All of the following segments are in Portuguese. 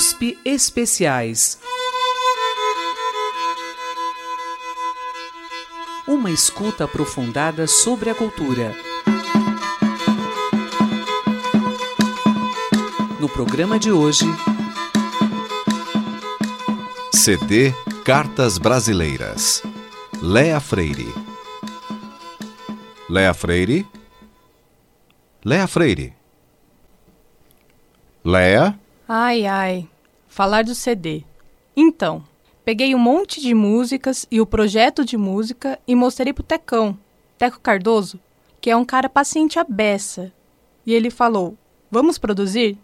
USP Especiais. Uma escuta aprofundada sobre a cultura. No programa de hoje. CD Cartas Brasileiras. Léa Freire. Léa Freire? Léa Freire. Léa? Ai, ai. Falar do CD. Então, peguei um monte de músicas e o projeto de música e mostrei pro Tecão, Teco Cardoso, que é um cara paciente à beça. E ele falou: Vamos produzir?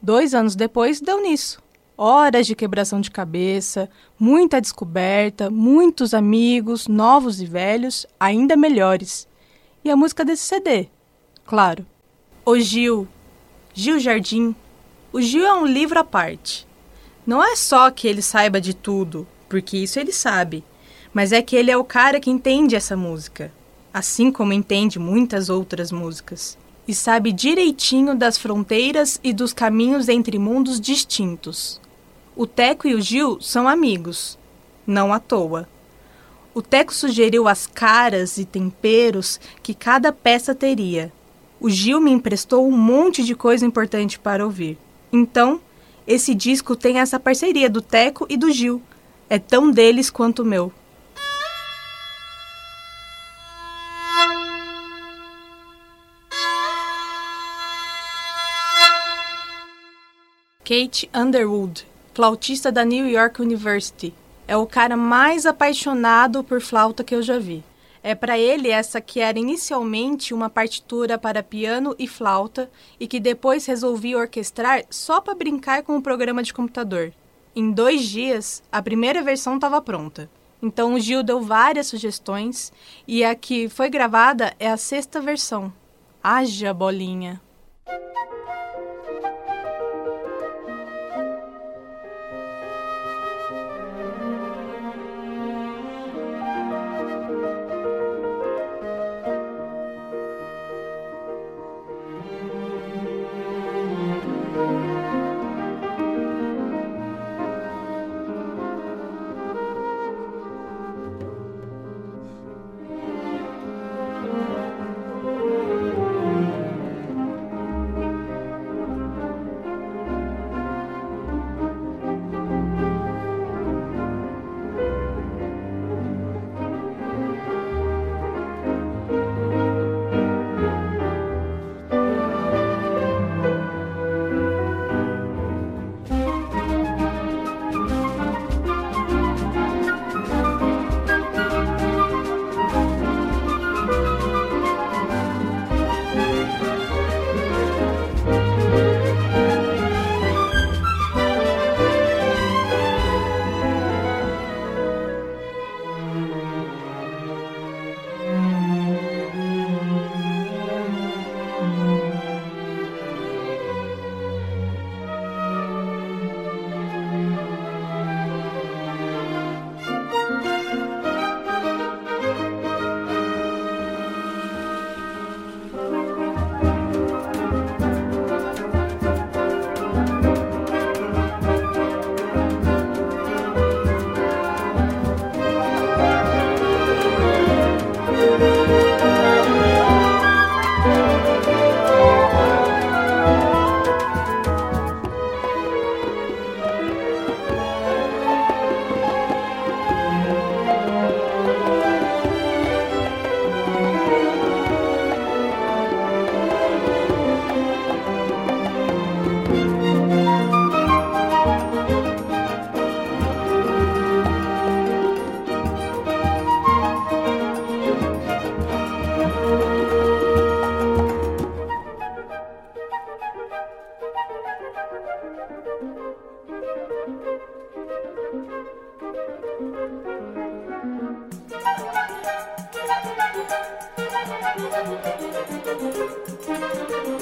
Dois anos depois, deu nisso. Horas de quebração de cabeça, muita descoberta, muitos amigos, novos e velhos, ainda melhores. E a música desse CD, claro. O Gil, Gil Jardim. O Gil é um livro à parte. Não é só que ele saiba de tudo, porque isso ele sabe, mas é que ele é o cara que entende essa música, assim como entende muitas outras músicas, e sabe direitinho das fronteiras e dos caminhos entre mundos distintos. O Teco e o Gil são amigos, não à toa. O Teco sugeriu as caras e temperos que cada peça teria. O Gil me emprestou um monte de coisa importante para ouvir. Então, esse disco tem essa parceria do Teco e do Gil. É tão deles quanto o meu. Kate Underwood, flautista da New York University, é o cara mais apaixonado por flauta que eu já vi. É para ele essa que era inicialmente uma partitura para piano e flauta e que depois resolvi orquestrar só para brincar com o programa de computador. Em dois dias, a primeira versão estava pronta. Então o Gil deu várias sugestões e a que foi gravada é a sexta versão. Haja bolinha! Thank you.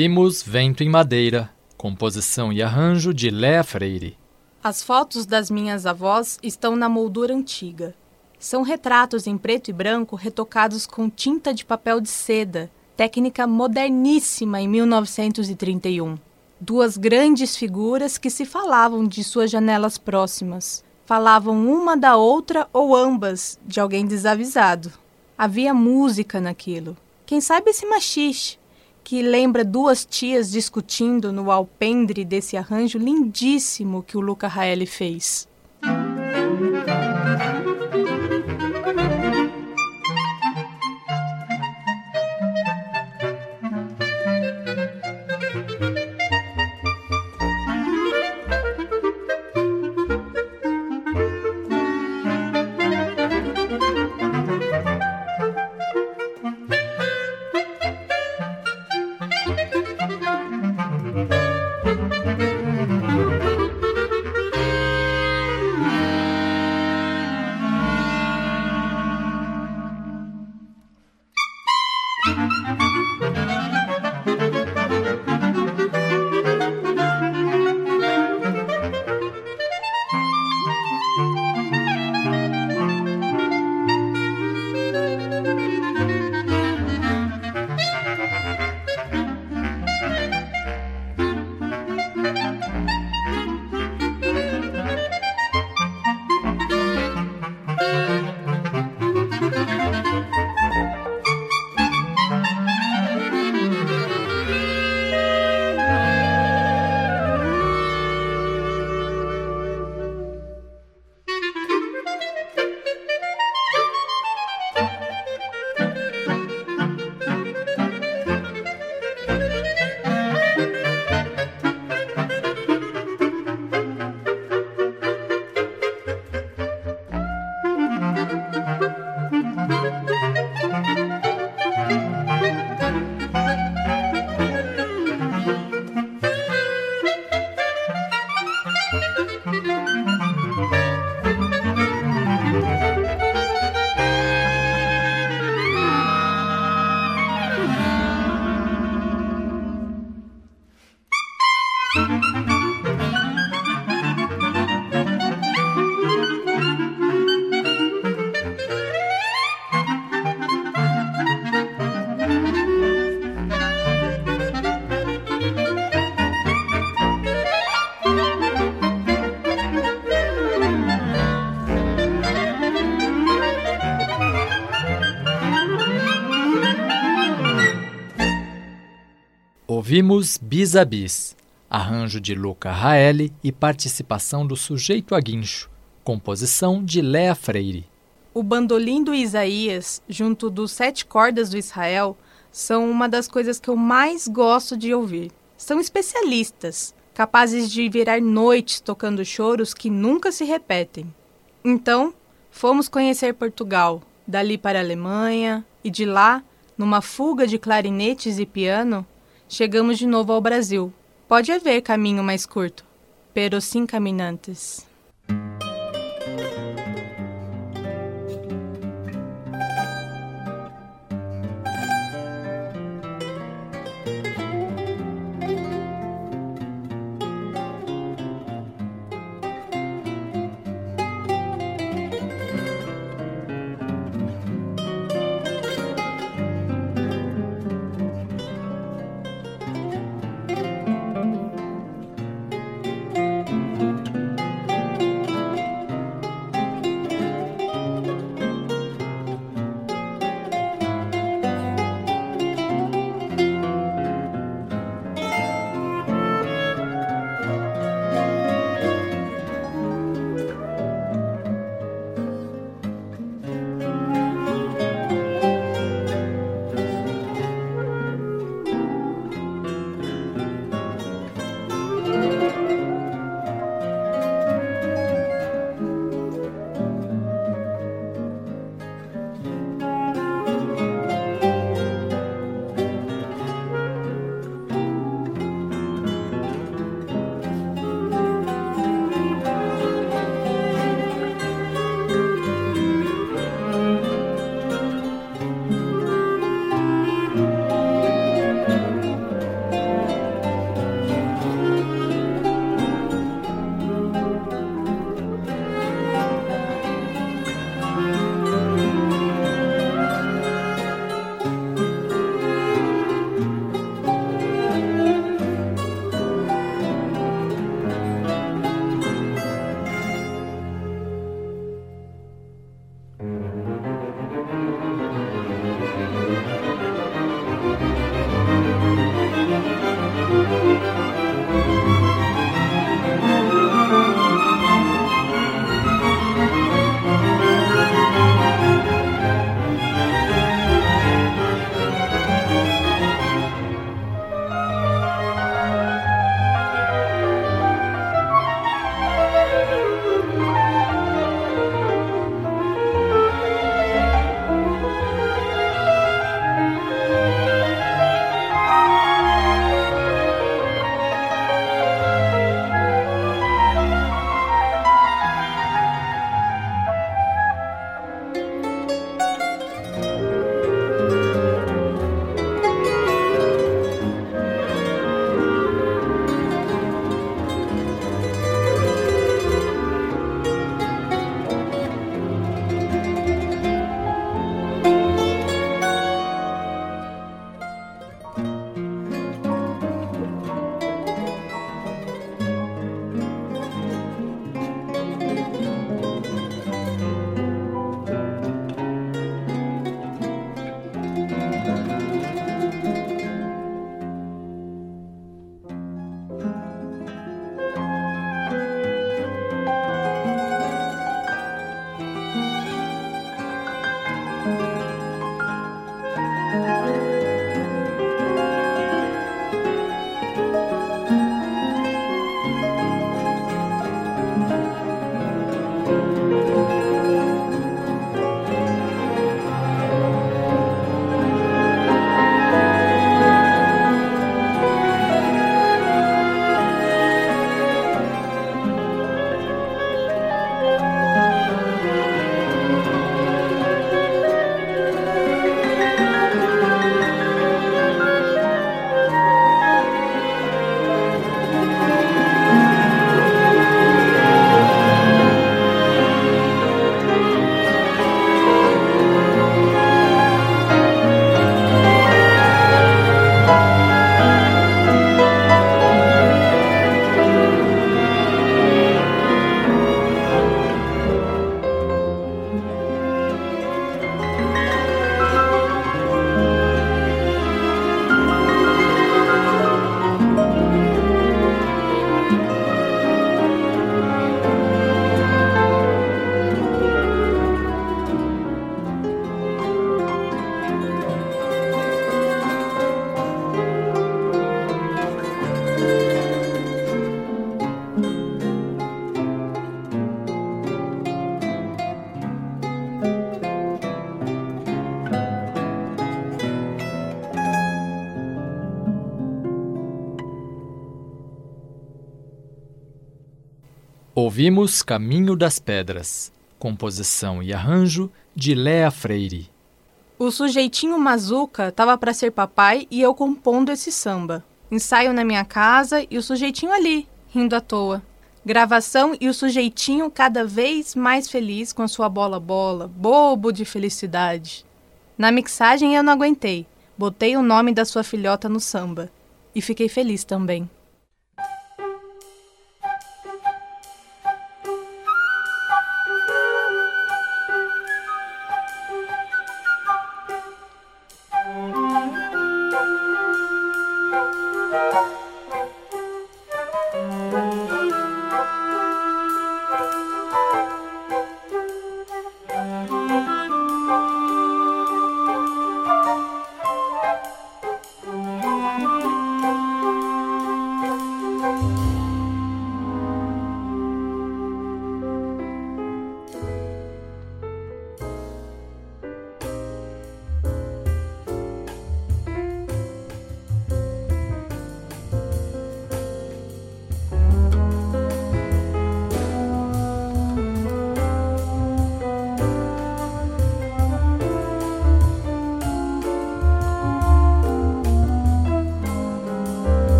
Ouvimos Vento em Madeira, composição e arranjo de Léa Freire. As fotos das minhas avós estão na moldura antiga. São retratos em preto e branco retocados com tinta de papel de seda, técnica moderníssima em 1931. Duas grandes figuras que se falavam de suas janelas próximas. Falavam uma da outra ou ambas de alguém desavisado. Havia música naquilo. Quem sabe esse machixe, que lembra duas tias discutindo no alpendre desse arranjo lindíssimo que o Luca Raeli fez. Ouvimos Bis a Bis, arranjo de Luca Raeli e participação do sujeito a guincho, composição de Léa Freire. O bandolim do Isaías, junto dos sete cordas do Israel, são uma das coisas que eu mais gosto de ouvir. São especialistas, capazes de virar noites tocando choros que nunca se repetem. Então, fomos conhecer Portugal, dali para a Alemanha, e de lá, numa fuga de clarinetes e piano, chegamos de novo ao Brasil. Pode haver caminho mais curto, pero sim caminantes. Ouvimos Caminho das Pedras, composição e arranjo de Léa Freire. O sujeitinho Mazuca tava para ser papai e eu compondo esse samba. Ensaio na minha casa e o sujeitinho ali, rindo à toa. Gravação e o sujeitinho cada vez mais feliz com a sua bola-bola, bobo de felicidade. Na mixagem eu não aguentei, botei o nome da sua filhota no samba. E fiquei feliz também.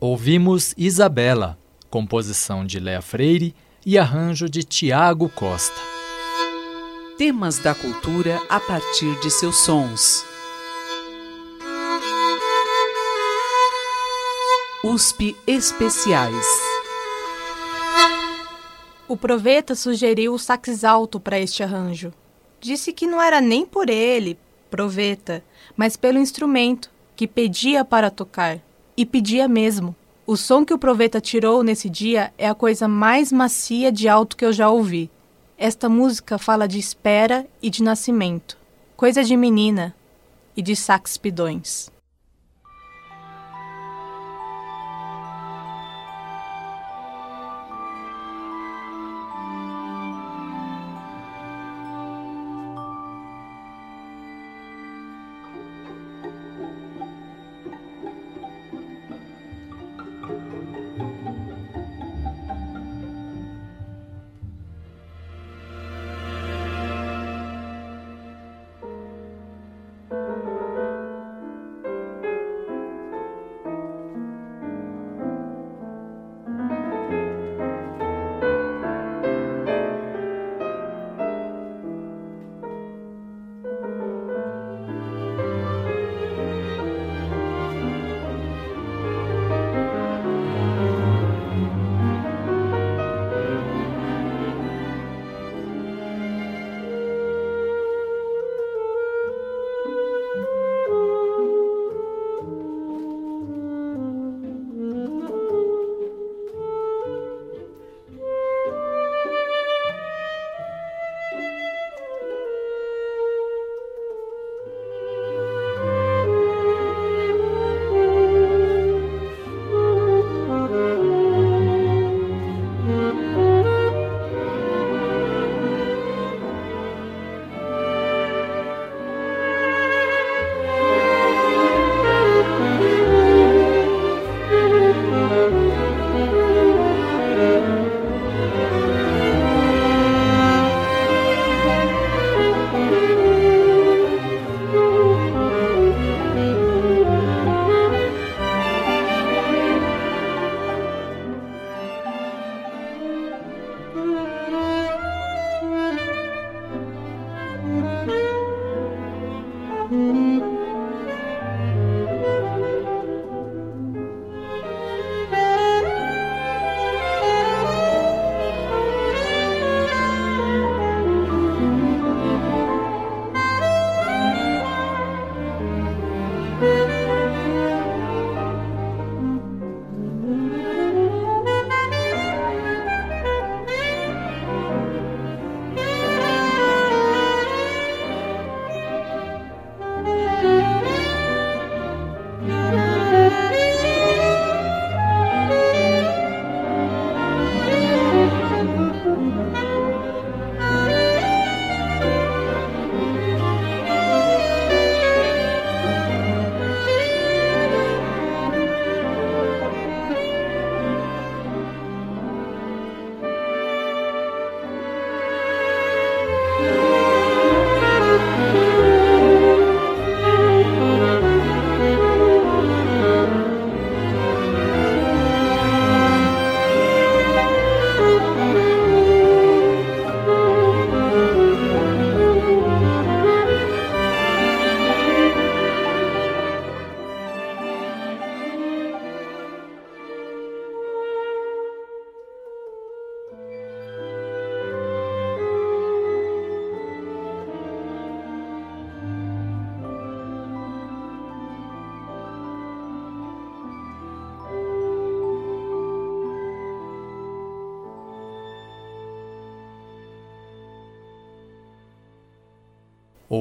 Ouvimos Isabela, composição de Léa Freire e arranjo de Tiago Costa. Temas da cultura a partir de seus sons. USP Especiais. O Proveta sugeriu o sax alto para este arranjo. Disse que não era nem por ele, Proveta, mas pelo instrumento, que pedia para tocar. E pedia mesmo. O som que o Proveta tirou nesse dia é a coisa mais macia de alto que eu já ouvi. Esta música fala de espera e de nascimento, coisa de menina e de sax pidões.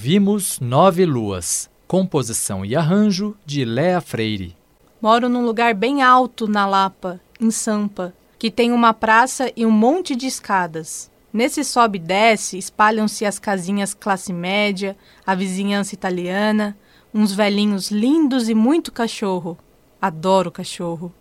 Ouvimos Nove Luas, composição e arranjo de Léa Freire. Moro num lugar bem alto na Lapa, em Sampa, que tem uma praça e um monte de escadas. Nesse sobe e desce espalham-se as casinhas classe média, a vizinhança italiana, uns velhinhos lindos e muito cachorro. Adoro cachorro.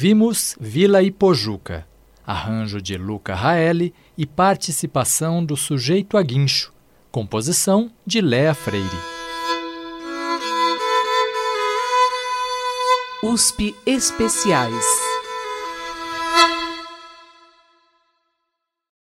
Ouvimos Vila Ipojuca, arranjo de Luca Raeli e participação do sujeito a guincho, composição de Léa Freire. USP Especiais